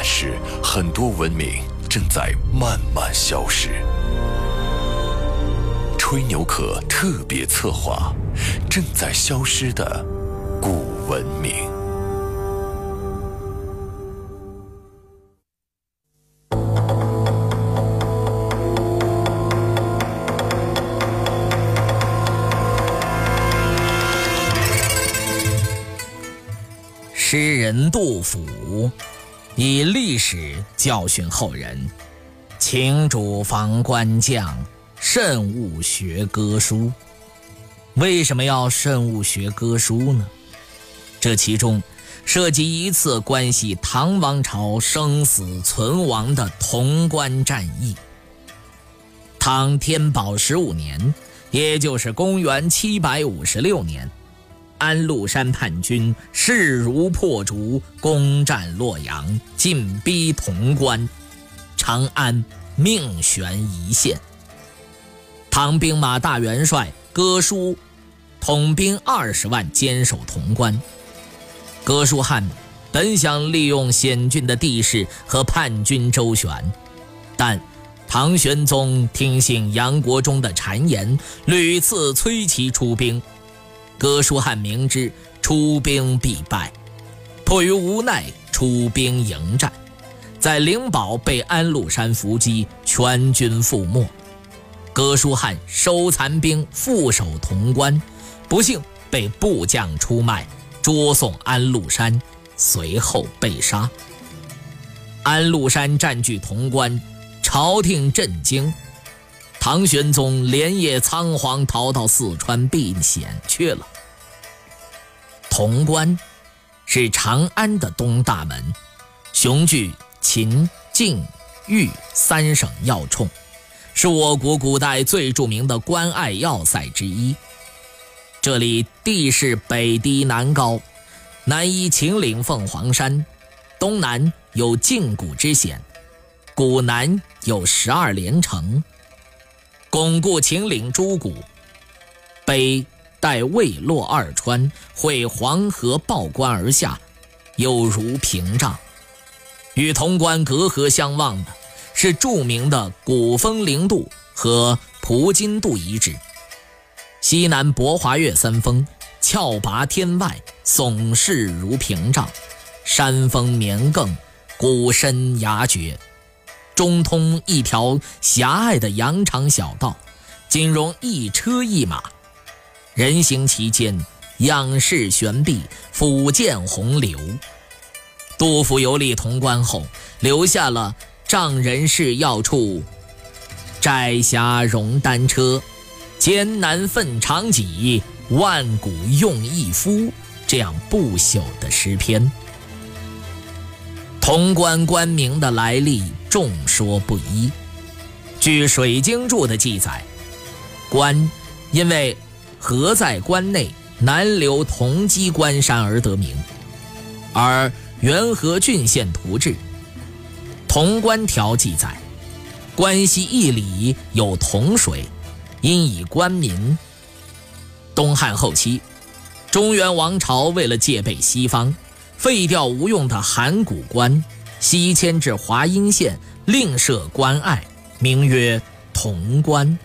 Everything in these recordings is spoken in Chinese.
但是，很多文明正在慢慢消失。吹牛壳特别策划：正在消失的古文明。诗人杜甫。以历史教训后人，请主防官将，慎勿学歌书。为什么要慎勿学歌书呢？这其中涉及一次关系唐王朝生死存亡的潼关战役。唐天宝十五年，也就是公元七百五十六年。安禄山叛军势如破竹，攻占洛阳，进逼潼关，长安命悬一线。唐兵马大元帅哥舒统兵二十万坚守潼关。哥舒翰本想利用险峻的地势和叛军周旋，但唐玄宗听信杨国忠的谗言，屡次催其出兵。哥舒翰明知出兵必败，迫于无奈出兵迎战，在灵宝被安禄山伏击，全军覆没。哥舒翰收残兵负守潼关，不幸被部将出卖，捉送安禄山，随后被杀。安禄山占据潼关，朝廷震惊。唐玄宗连夜仓皇逃到四川避险去了。潼关是长安的东大门，雄踞秦、晋、豫三省要冲，是我国古代最著名的关隘要塞之一。这里地势北低南高，南依秦岭凤凰山，东南有晋谷之险，谷南有十二连城。巩固秦岭诸谷，北带渭洛二川，汇黄河抱关而下，有如屏障。与潼关隔河相望的是著名的古风陵渡和蒲津渡遗址。西南博华岳三峰，峭拔天外，耸势如屏障；山峰绵亘，谷深崖绝。中通一条狭隘的羊肠小道，仅容一车一马。人行其间，仰视悬壁，俯见洪流。杜甫游历潼关后，留下了“丈人事要处，摘霞容单车，艰难奋长戟，万古用一夫”这样不朽的诗篇。潼关关名的来历众说不一。据《水经注》的记载，关因为河在关内，南流同稽关山而得名。而《元和郡县图志·潼关条》记载，关西一里有潼水，因以关民。东汉后期，中原王朝为了戒备西方。废掉无用的函谷关，西迁至华阴县，另设关隘，名曰潼关。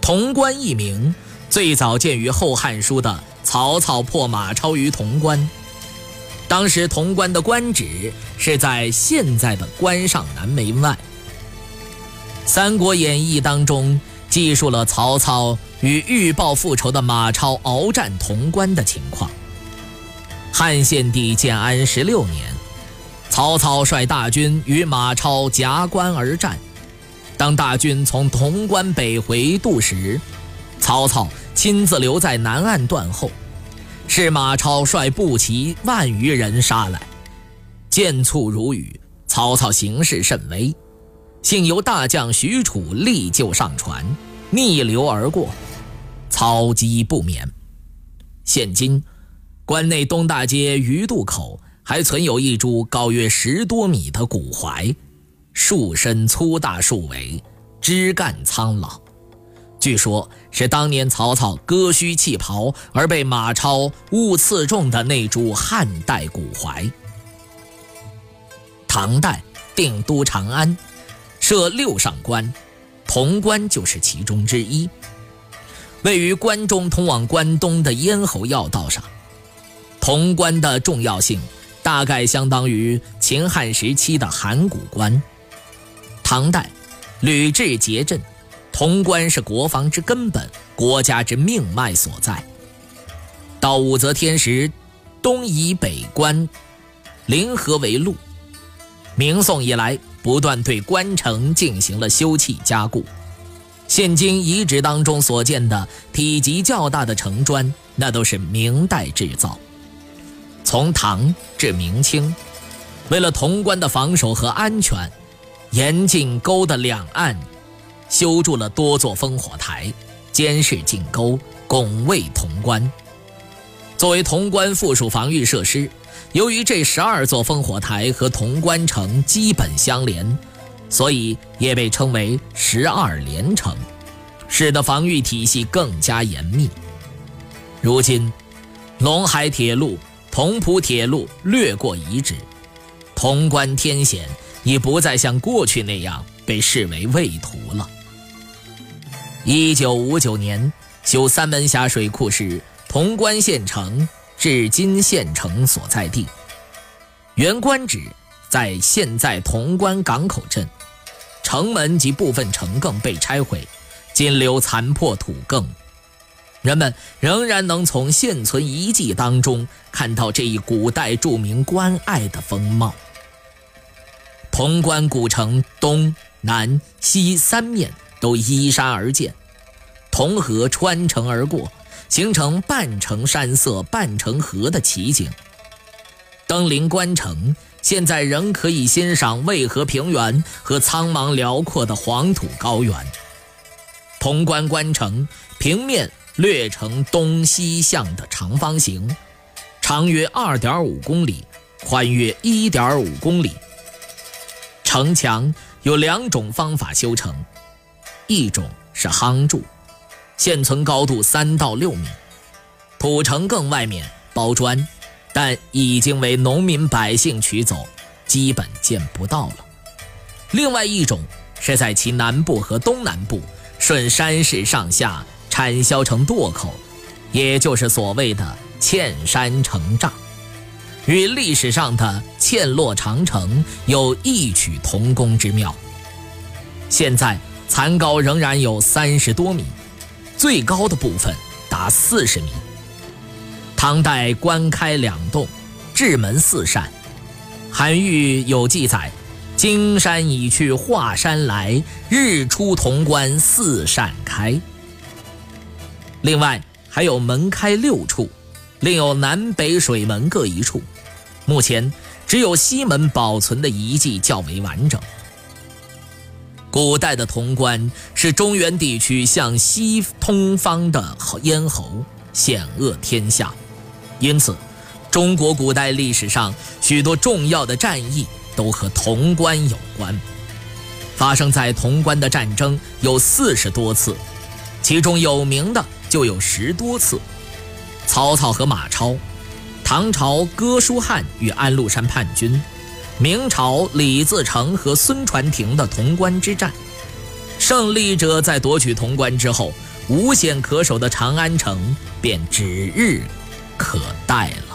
潼关一名最早见于《后汉书》的曹操破马超于潼关。当时潼关的官址是在现在的关上南门外。《三国演义》当中记述了曹操与欲报复仇的马超鏖战潼关的情况。汉献帝建安十六年，曹操率大军与马超夹关而战。当大军从潼关北回渡时，曹操亲自留在南岸断后，是马超率步骑万余人杀来，箭簇如雨，曹操形势甚危，幸由大将许褚力救上船，逆流而过，操机不免。现今，关内东大街鱼渡口还存有一株高约十多米的古槐，树身粗大，树尾枝干苍老。据说，是当年曹操割须弃袍而被马超误刺中的那株汉代古槐。唐代定都长安，设六上关，潼关就是其中之一。位于关中通往关东的咽喉要道上，潼关的重要性大概相当于秦汉时期的函谷关。唐代吕雉结阵，潼关是国防之根本，国家之命脉所在。到武则天时，东夷北关，临河为路。明宋以来，不断对关城进行了修葺加固。现今遗址当中所见的体积较大的城砖，那都是明代制造。从唐至明清，为了潼关的防守和安全，沿进沟的两岸修筑了多座烽火台，监视进沟，拱卫潼关。作为潼关附属防御设施。由于这十二座烽火台和潼关城基本相连，所以也被称为十二连城，使得防御体系更加严密。如今，陇海铁路、同蒲铁路略过遗址，潼关天险已不再像过去那样被视为畏途了。一九五九年修三门峡水库时，潼关县城。至今县城所在地，原官址在现在潼关港口镇，城门及部分城埂被拆毁，仅留残破土埂。人们仍然能从现存遗迹当中看到这一古代著名关隘的风貌。潼关古城东南西三面都依山而建，潼河穿城而过。形成半城山色半城河的奇景。登临关城，现在仍可以欣赏渭河平原和苍茫辽阔的黄土高原。潼关关城平面略呈东西向的长方形，长约二点五公里，宽约一点五公里。城墙有两种方法修成，一种是夯筑。现存高度三到六米，土城更外面包砖，但已经为农民百姓取走，基本见不到了。另外一种是在其南部和东南部顺山势上下砍削成垛口，也就是所谓的嵌山成栅，与历史上的嵌落长城有异曲同工之妙。现在残高仍然有三十多米。最高的部分达四十米。唐代关开两洞，雉门四扇。韩愈有记载：“金山已去华山来，日出潼关四扇开。”另外还有门开六处，另有南北水门各一处。目前只有西门保存的遗迹较为完整。古代的潼关是中原地区向西通方的咽喉，险恶天下，因此，中国古代历史上许多重要的战役都和潼关有关。发生在潼关的战争有四十多次，其中有名的就有十多次：曹操和马超，唐朝哥舒翰与安禄山叛军。明朝李自成和孙传庭的潼关之战，胜利者在夺取潼关之后，无险可守的长安城便指日可待了。